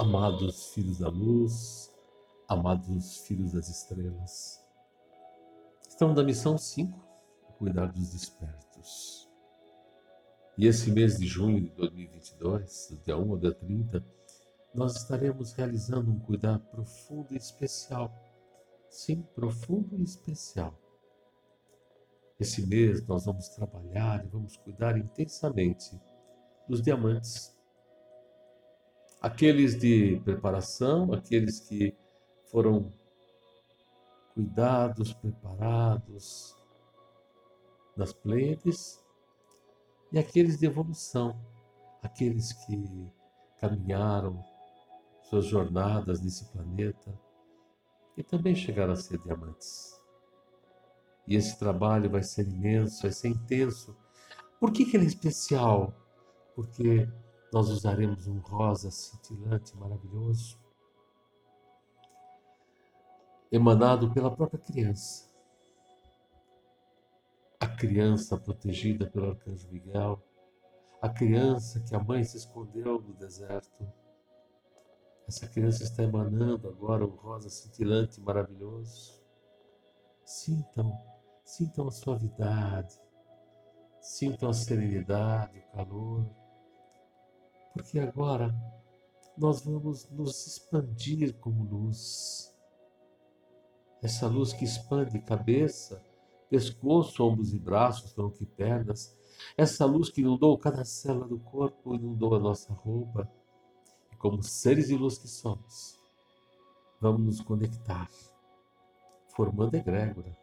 Amados filhos da luz, amados filhos das estrelas, estamos na missão 5, cuidar dos despertos. E esse mês de junho de 2022, do dia 1 ao dia 30, nós estaremos realizando um cuidar profundo e especial. Sim, profundo e especial. Esse mês nós vamos trabalhar e vamos cuidar intensamente dos diamantes. Aqueles de preparação, aqueles que foram cuidados, preparados nas Pleiades, e aqueles de evolução, aqueles que caminharam suas jornadas nesse planeta e também chegaram a ser diamantes. E esse trabalho vai ser imenso, vai ser intenso. Por que, que ele é especial? Porque nós usaremos um rosa cintilante maravilhoso, emanado pela própria criança. A criança protegida pelo arcanjo Miguel, a criança que a mãe se escondeu no deserto essa criança está emanando agora um rosa cintilante maravilhoso. Sintam, sintam a suavidade, sintam a serenidade, o calor, porque agora nós vamos nos expandir como luz. Essa luz que expande cabeça, pescoço, ombros e braços, tronco e pernas. Essa luz que inundou cada célula do corpo, inundou a nossa roupa como seres de luz que somos, vamos nos conectar, formando egrégora.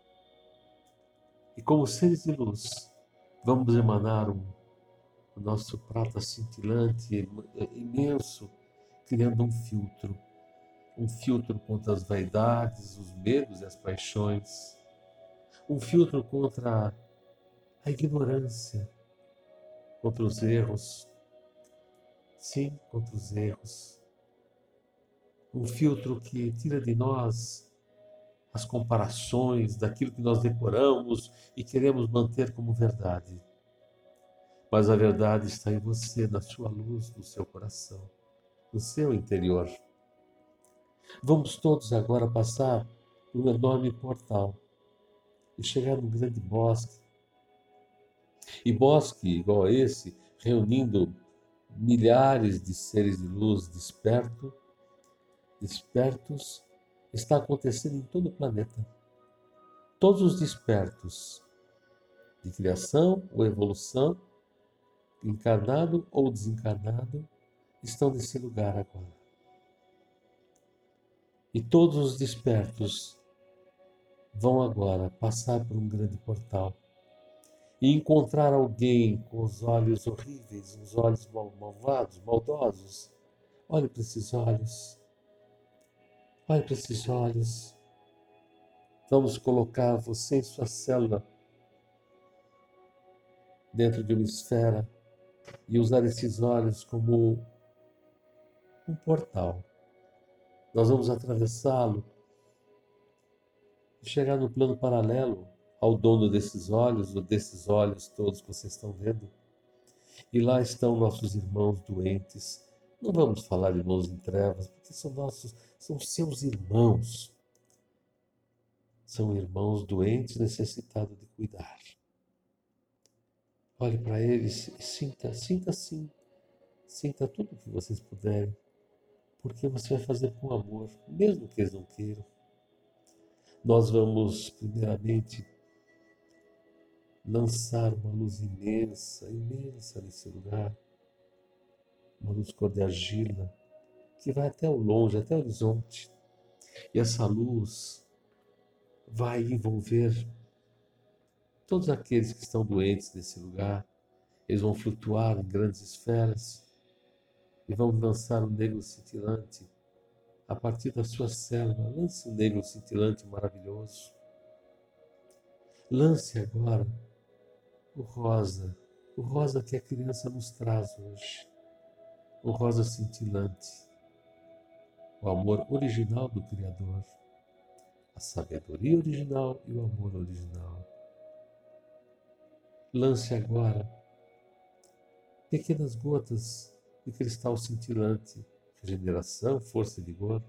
E como seres de luz, vamos emanar um, o nosso prata cintilante, imenso, criando um filtro. Um filtro contra as vaidades, os medos e as paixões. Um filtro contra a ignorância, contra os erros, sim, contra os erros. Um filtro que tira de nós as comparações daquilo que nós decoramos e queremos manter como verdade. Mas a verdade está em você, na sua luz, no seu coração, no seu interior. Vamos todos agora passar por um enorme portal e chegar num grande bosque. E bosque igual a esse, reunindo milhares de seres de luz desperto, despertos, está acontecendo em todo o planeta. Todos os despertos de criação ou evolução, encarnado ou desencarnado, estão nesse lugar agora. E todos os despertos vão agora passar por um grande portal e encontrar alguém com os olhos horríveis, os olhos mal, malvados, maldosos, olhe para esses olhos. Olhe para esses olhos. Vamos colocar você em sua célula dentro de uma esfera e usar esses olhos como um portal. Nós vamos atravessá-lo e chegar no plano paralelo ao dono desses olhos, ou desses olhos todos que vocês estão vendo. E lá estão nossos irmãos doentes. Não vamos falar de irmãos em trevas, porque são nossos, são seus irmãos. São irmãos doentes necessitados de cuidar. Olhe para eles e sinta, sinta sim, sinta tudo o que vocês puderem, porque você vai fazer com amor, mesmo que eles não queiram. Nós vamos, primeiramente, lançar uma luz imensa, imensa nesse lugar, uma luz cor de argila, que vai até o longe, até o horizonte. E essa luz vai envolver todos aqueles que estão doentes nesse lugar. Eles vão flutuar em grandes esferas e vão lançar um negro cintilante a partir da sua célula. Lance um negro cintilante maravilhoso. Lance agora o rosa, o rosa que a criança nos traz hoje, o rosa cintilante, o amor original do Criador, a sabedoria original e o amor original. Lance agora pequenas gotas de cristal cintilante, regeneração, força e vigor.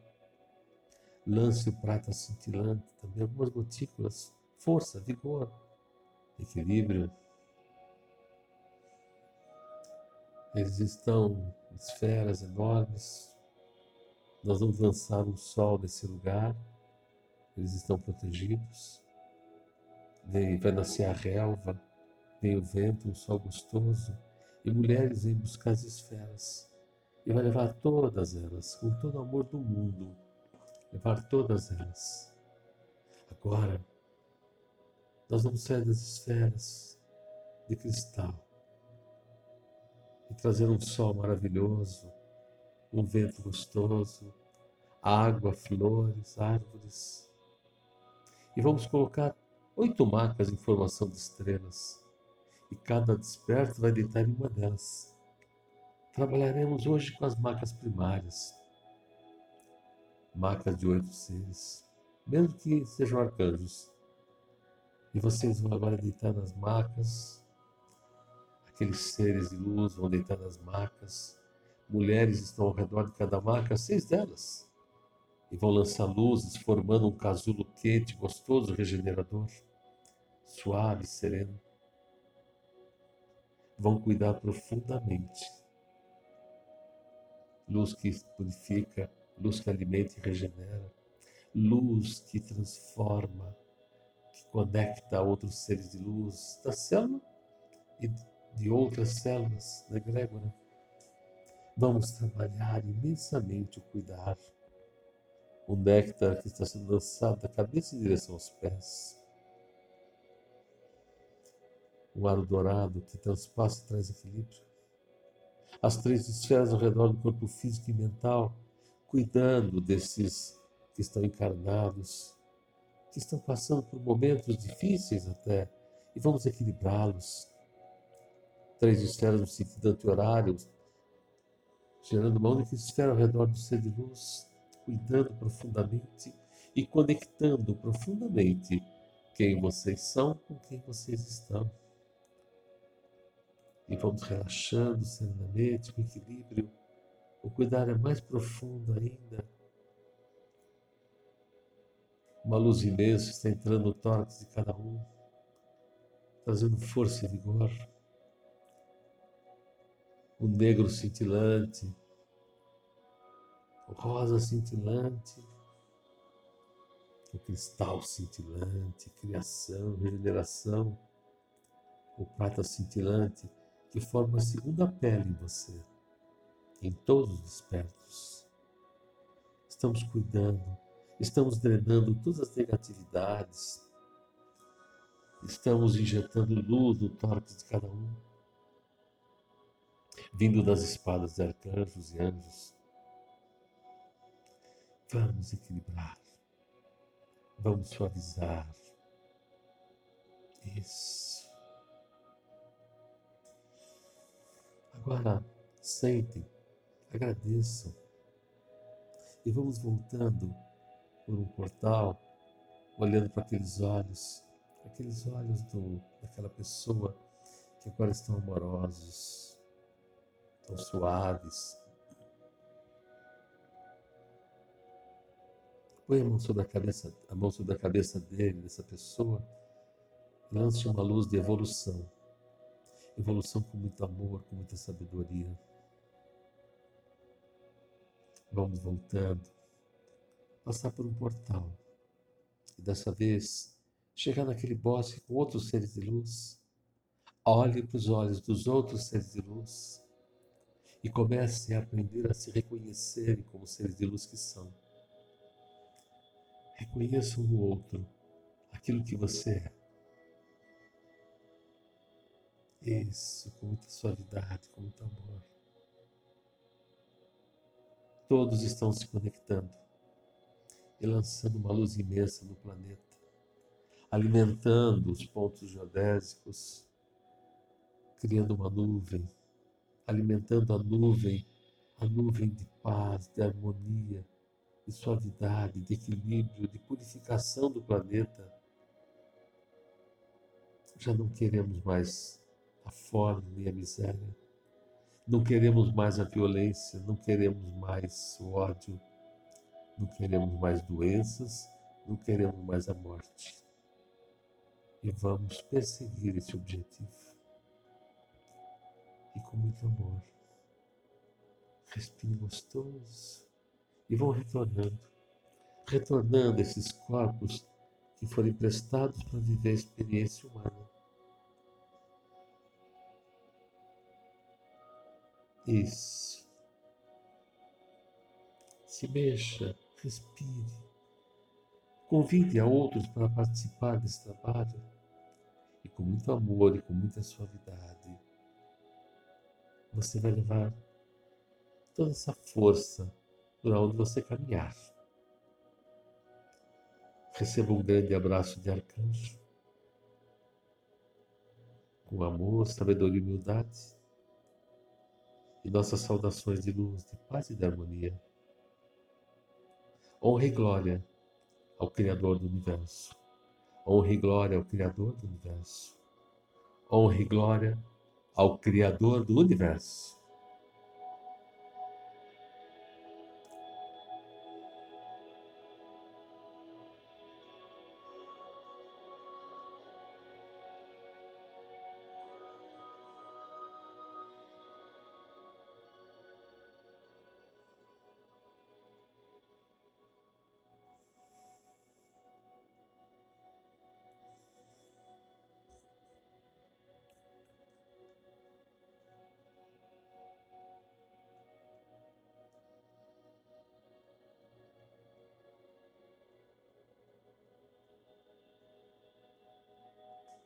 Lance o prata cintilante, também algumas gotículas, força, vigor, equilíbrio. Eles estão esferas enormes. Nós vamos lançar um sol nesse lugar. Eles estão protegidos. Vai nascer a relva, vem o vento, um sol gostoso. E mulheres vêm buscar as esferas. E vai levar todas elas, com todo o amor do mundo. Levar todas elas. Agora, nós vamos sair das esferas de cristal e trazer um sol maravilhoso, um vento gostoso, água, flores, árvores. E vamos colocar oito marcas em formação de estrelas, e cada desperto vai deitar em uma delas. Trabalharemos hoje com as marcas primárias, marcas de oito seres, mesmo que sejam arcanjos. E vocês vão agora deitar nas marcas Aqueles seres de luz vão deitar nas macas. Mulheres estão ao redor de cada maca, seis delas. E vão lançar luzes, formando um casulo quente, gostoso, regenerador, suave, sereno. Vão cuidar profundamente. Luz que purifica, luz que alimenta e regenera, luz que transforma, que conecta outros seres de luz da célula e de outras células da egrégora. Vamos trabalhar imensamente o cuidar. O néctar que está sendo lançado da cabeça em direção aos pés. O aro dourado que transpassa e traz equilíbrio. As três esferas ao redor do corpo físico e mental, cuidando desses que estão encarnados, que estão passando por momentos difíceis até, e vamos equilibrá-los, três esferas no sentido anti-horário, gerando uma única esfera ao redor do ser de luz, cuidando profundamente e conectando profundamente quem vocês são com quem vocês estão. E vamos relaxando serenamente, com equilíbrio. O cuidar é mais profundo ainda. Uma luz imensa está entrando no tórax de cada um, trazendo força e vigor o negro cintilante, o rosa cintilante, o cristal cintilante, criação, regeneração, o prata cintilante, que forma a segunda pele em você, em todos os despertos. Estamos cuidando, estamos drenando todas as negatividades, estamos injetando luz no tórax de cada um vindo das espadas de arcanjos e anjos. Vamos equilibrar, vamos suavizar. Isso. Agora, sentem, agradeçam e vamos voltando por um portal, olhando para aqueles olhos, aqueles olhos do, daquela pessoa que agora estão amorosos, tão suaves. Põe a mão sobre a cabeça, a mão sobre a cabeça dele, dessa pessoa, lance uma luz de evolução. Evolução com muito amor, com muita sabedoria. Vamos voltando, passar por um portal. E dessa vez, chegar naquele bosque com outros seres de luz. Olhe para os olhos dos outros seres de luz e comecem a aprender a se reconhecerem como seres de luz que são. Reconheçam no outro aquilo que você é. Isso, com muita suavidade, com muito amor. Todos estão se conectando e lançando uma luz imensa no planeta, alimentando os pontos geodésicos, criando uma nuvem alimentando a nuvem, a nuvem de paz, de harmonia, de suavidade, de equilíbrio, de purificação do planeta. Já não queremos mais a fome nem a miséria. Não queremos mais a violência, não queremos mais o ódio, não queremos mais doenças, não queremos mais a morte. E vamos perseguir esse objetivo. E com muito amor. Respire gostoso. E vão retornando. Retornando esses corpos que foram emprestados para viver a experiência humana. Isso. Se mexa, respire. Convide a outros para participar desse trabalho e com muito amor e com muita suavidade. Você vai levar toda essa força por onde você caminhar. Receba um grande abraço de arcanjo, com amor, sabedoria e humildade, e nossas saudações de luz, de paz e de harmonia. Honra e glória ao Criador do universo. Honra e glória ao Criador do universo. Honra e glória ao Criador do universo.